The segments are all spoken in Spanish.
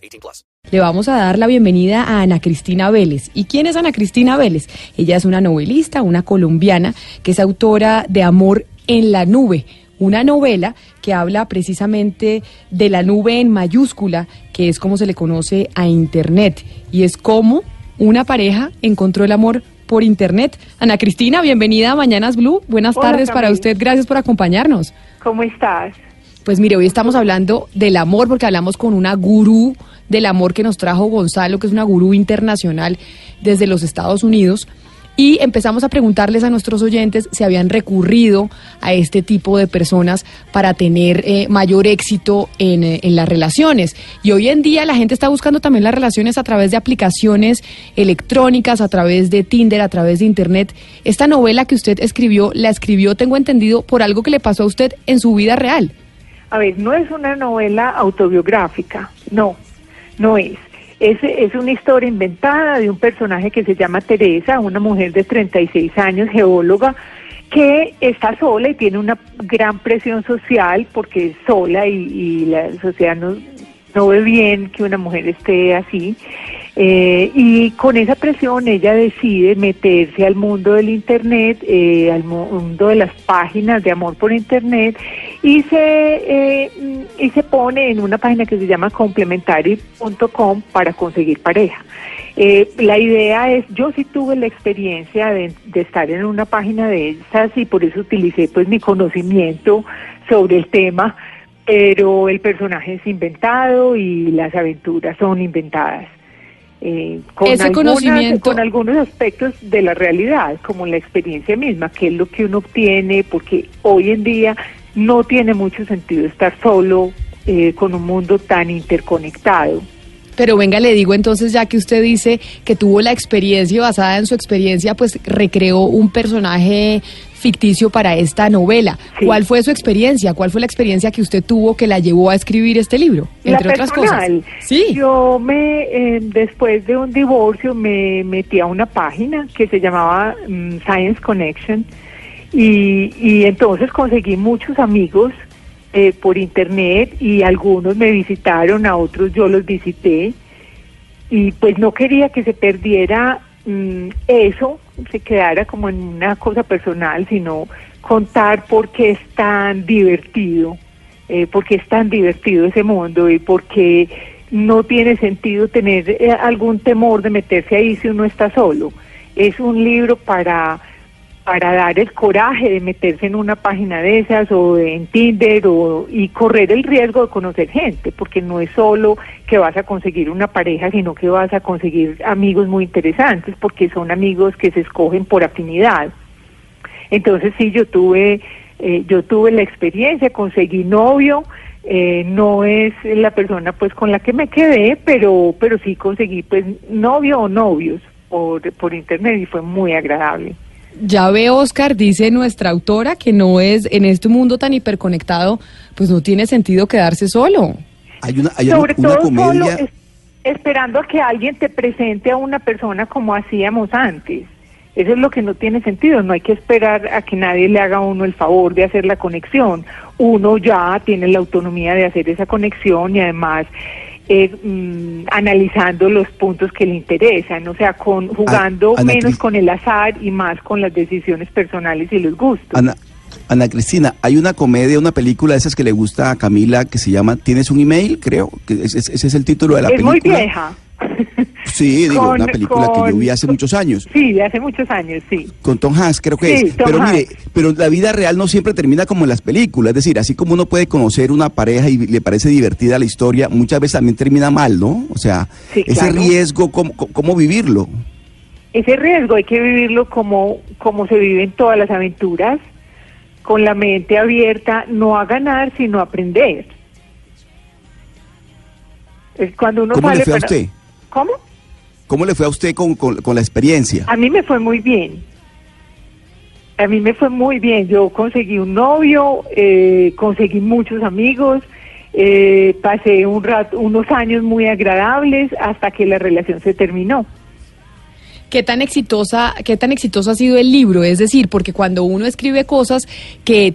18 plus. Le vamos a dar la bienvenida a Ana Cristina Vélez. ¿Y quién es Ana Cristina Vélez? Ella es una novelista, una colombiana, que es autora de Amor en la Nube, una novela que habla precisamente de la nube en mayúscula, que es como se le conoce a Internet, y es como una pareja encontró el amor por internet. Ana Cristina, bienvenida a Mañanas Blue. Buenas Hola, tardes para usted. Gracias por acompañarnos. ¿Cómo estás? Pues mire, hoy estamos hablando del amor porque hablamos con una gurú del amor que nos trajo Gonzalo, que es una gurú internacional desde los Estados Unidos. Y empezamos a preguntarles a nuestros oyentes si habían recurrido a este tipo de personas para tener eh, mayor éxito eh, en las relaciones. Y hoy en día la gente está buscando también las relaciones a través de aplicaciones electrónicas, a través de Tinder, a través de Internet. Esta novela que usted escribió, la escribió, tengo entendido, por algo que le pasó a usted en su vida real. A ver, no es una novela autobiográfica, no, no es. Es, es una historia inventada de un personaje que se llama Teresa, una mujer de 36 años, geóloga, que está sola y tiene una gran presión social porque es sola y, la sociedad no, no ve bien que una mujer esté así. Eh, y con esa presión ella decide meterse al mundo del Internet, eh, al mu- mundo de las páginas de amor por Internet y se, eh, y se pone en una página que se llama complementary.com para conseguir pareja. Eh, la idea es, yo sí tuve la experiencia de, de estar en una página de esas y por eso utilicé pues mi conocimiento sobre el tema, pero el personaje es inventado y las aventuras son inventadas. Eh, con, Ese algunas- conocimiento- con algunos aspectos de la realidad, como la experiencia misma, que es lo que uno obtiene, porque hoy en día no tiene mucho sentido estar solo eh, con un mundo tan interconectado. Pero venga, le digo entonces, ya que usted dice que tuvo la experiencia y basada en su experiencia, pues recreó un personaje ficticio para esta novela. Sí. ¿Cuál fue su experiencia? ¿Cuál fue la experiencia que usted tuvo que la llevó a escribir este libro? Entre la otras personal. cosas. Sí. Yo me, eh, después de un divorcio, me metí a una página que se llamaba mm, Science Connection y, y entonces conseguí muchos amigos eh, por internet y algunos me visitaron, a otros yo los visité y pues no quería que se perdiera mm, eso, se quedara como en una cosa personal, sino contar por qué es tan divertido, eh, por qué es tan divertido ese mundo y por qué no tiene sentido tener eh, algún temor de meterse ahí si uno está solo. Es un libro para para dar el coraje de meterse en una página de esas o en Tinder o, y correr el riesgo de conocer gente, porque no es solo que vas a conseguir una pareja, sino que vas a conseguir amigos muy interesantes, porque son amigos que se escogen por afinidad. Entonces sí, yo tuve, eh, yo tuve la experiencia, conseguí novio, eh, no es la persona pues con la que me quedé, pero, pero sí conseguí pues novio o novios por, por internet y fue muy agradable. Ya ve, Oscar, dice nuestra autora que no es en este mundo tan hiperconectado, pues no tiene sentido quedarse solo. Hay una, hay Sobre una todo solo comedia. es- esperando a que alguien te presente a una persona como hacíamos antes. Eso es lo que no tiene sentido. No hay que esperar a que nadie le haga a uno el favor de hacer la conexión. Uno ya tiene la autonomía de hacer esa conexión y además eh, mm, analizando los puntos que le interesan, o sea, con jugando Ana menos Cris- con el azar y más con las decisiones personales y los gustos. Ana, Ana Cristina, hay una comedia, una película de esas que le gusta a Camila que se llama ¿Tienes un email? Creo que ese, ese es el título de la es película. muy vieja. Sí, digo, Con- una película que yo vi hace muchos años. Sí, de hace muchos años, sí. Con Tom Hanks, creo que Sí, es. Tom Pero mire, pero la vida real no siempre termina como en las películas. Es decir, así como uno puede conocer una pareja y le parece divertida la historia, muchas veces también termina mal, ¿no? O sea, Sí, ese claro. riesgo, ¿cómo, cómo- vivirlo? Ese riesgo hay que vivirlo como, como se viven todas las aventuras, con la mente abierta, no a ganar, sino a aprender. Es cuando uno ¿Cómo le sale fue a para- usted? ¿Cómo? ¿Cómo le fue a usted con, con- con la experiencia? A mí me fue muy bien. A mí me fue muy bien. Yo conseguí un novio, eh, conseguí muchos amigos, eh, pasé un rato, unos años muy agradables hasta que la relación se terminó. ¿Qué tan exitosa, qué tan exitoso ha sido el libro? Es decir, porque cuando uno escribe cosas que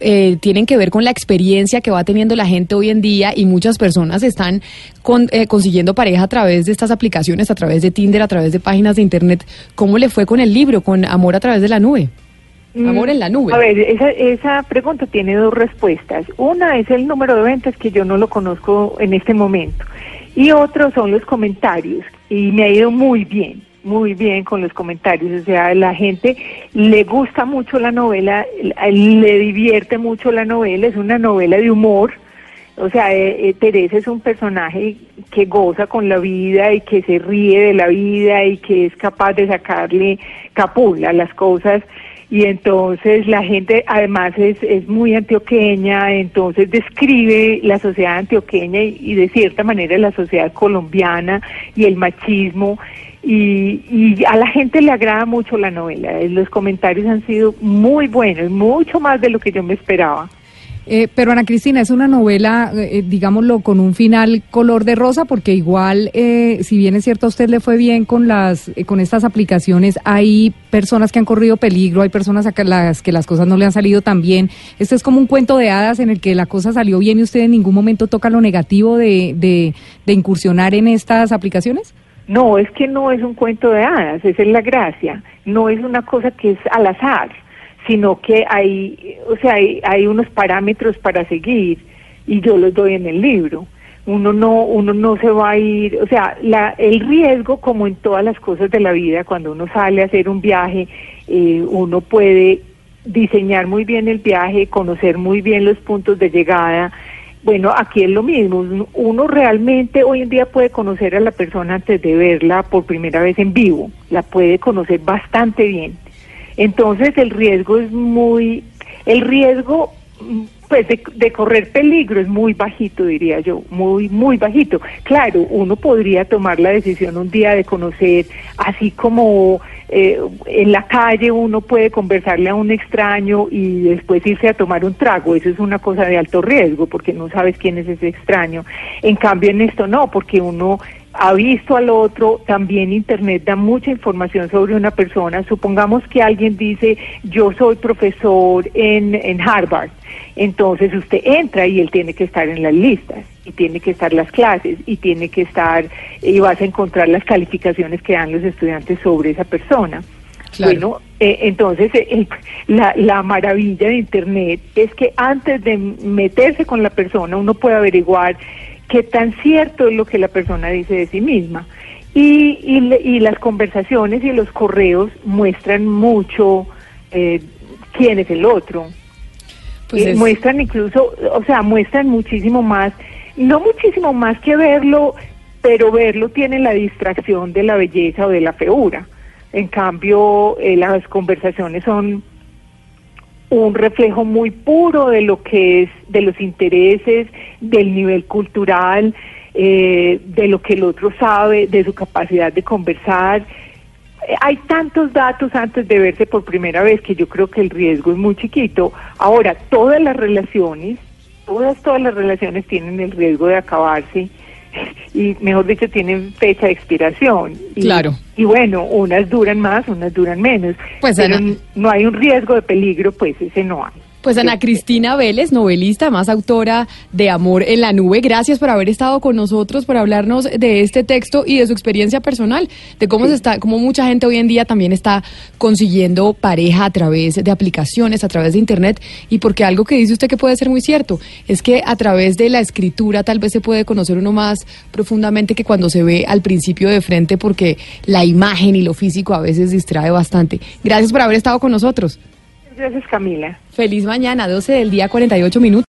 eh, tienen que ver con la experiencia que va teniendo la gente hoy en día y muchas personas están con- eh, consiguiendo pareja a través de estas aplicaciones, a través de Tinder, a través de páginas de internet. ¿Cómo le fue con el libro, con Amor a través de la nube? Amor en la nube. Mm, A ver, esa, esa pregunta tiene dos respuestas. Una es el número de ventas que yo no lo conozco en este momento. Y otro son los comentarios. Y me ha ido muy bien, muy bien con los comentarios. O sea, la gente le gusta mucho la novela, le divierte mucho la novela. Es una novela de humor. O sea, eh, eh, Teresa es un personaje que goza con la vida y que se ríe de la vida y que es capaz de sacarle capula a las cosas. Y entonces la gente además es, es muy antioqueña, entonces describe la sociedad antioqueña y, y de cierta manera la sociedad colombiana y el machismo. Y, y a la gente le agrada mucho la novela. Eh, Los comentarios han sido muy buenos, mucho más de lo que yo me esperaba. Eh, pero Ana Cristina, es una novela, eh, digámoslo, con un final color de rosa, porque igual, eh, si bien es cierto a usted le fue bien con las, eh, con estas aplicaciones, hay personas que han corrido peligro, hay personas a las que las cosas no le han salido tan bien. Esto es como un cuento de hadas en el que la cosa salió bien y usted en ningún momento toca lo negativo de, de, de incursionar en estas aplicaciones. No, es que no es un cuento de hadas, esa es la gracia. No es una cosa que es al azar, sino que hay, o sea, hay, hay unos parámetros para seguir y yo los doy en el libro. Uno no, uno no se va a ir, o sea, la, el riesgo, como en todas las cosas de la vida, cuando uno sale a hacer un viaje, eh, uno puede diseñar muy bien el viaje, conocer muy bien los puntos de llegada. Bueno, aquí es lo mismo. Uno- realmente hoy en día puede conocer a la persona antes de verla por primera vez en vivo. La puede conocer bastante bien. Entonces el riesgo es muy, el riesgo mm, pues de, de correr peligro es muy bajito, diría yo, muy, muy bajito. Claro, uno podría tomar la decisión un día de conocer, así como eh, en la calle uno puede conversarle a un extraño y después irse a tomar un trago, eso es una cosa de alto riesgo porque no sabes quién es ese extraño. En cambio en esto no, porque uno ha visto al otro, también Internet da mucha información sobre una persona. Supongamos que alguien dice, yo soy profesor en, en Harvard. Entonces usted entra y él tiene que estar en las listas y tiene que estar las clases y tiene que estar y vas a encontrar las calificaciones que dan los estudiantes sobre esa persona. Claro. Bueno, eh, entonces eh, la, la maravilla de Internet es que antes de meterse con la persona uno puede averiguar qué tan cierto es lo que la persona dice de sí misma. Y, y, y las conversaciones y los correos muestran mucho eh, quién es el otro. Pues Eh, es- muestran incluso, o sea, muestran muchísimo más, no muchísimo más que verlo, pero verlo tiene la distracción de la belleza o de la feura. En cambio, eh, las conversaciones son un reflejo muy puro de lo que es, de los intereses, del nivel cultural, eh, de lo que el otro sabe, de su capacidad de conversar. Hay tantos datos antes de verse por primera vez que yo creo que el riesgo es muy chiquito. Ahora, todas las relaciones, todas, todas las relaciones tienen el riesgo de acabarse y, mejor dicho, tienen fecha de expiración. Y, Claro. Y bueno, unas duran más, unas duran menos. Pues, pero Ana- n- no hay un riesgo de peligro, pues ese no hay. Pues Ana Cristina Vélez, novelista, más autora de Amor en la Nube, gracias por haber estado con nosotros, por hablarnos de este texto y de su experiencia personal, de cómo se está, cómo mucha gente hoy en día también está consiguiendo pareja a través de aplicaciones, a través de internet, y porque algo que dice usted que puede ser muy cierto, es que a través de la escritura tal vez se puede conocer uno más profundamente que cuando se ve al principio de frente, porque la imagen y lo físico a veces distrae bastante. Gracias por haber estado con nosotros. Gracias, Camila. Feliz mañana, 12 del día, 48 minutos.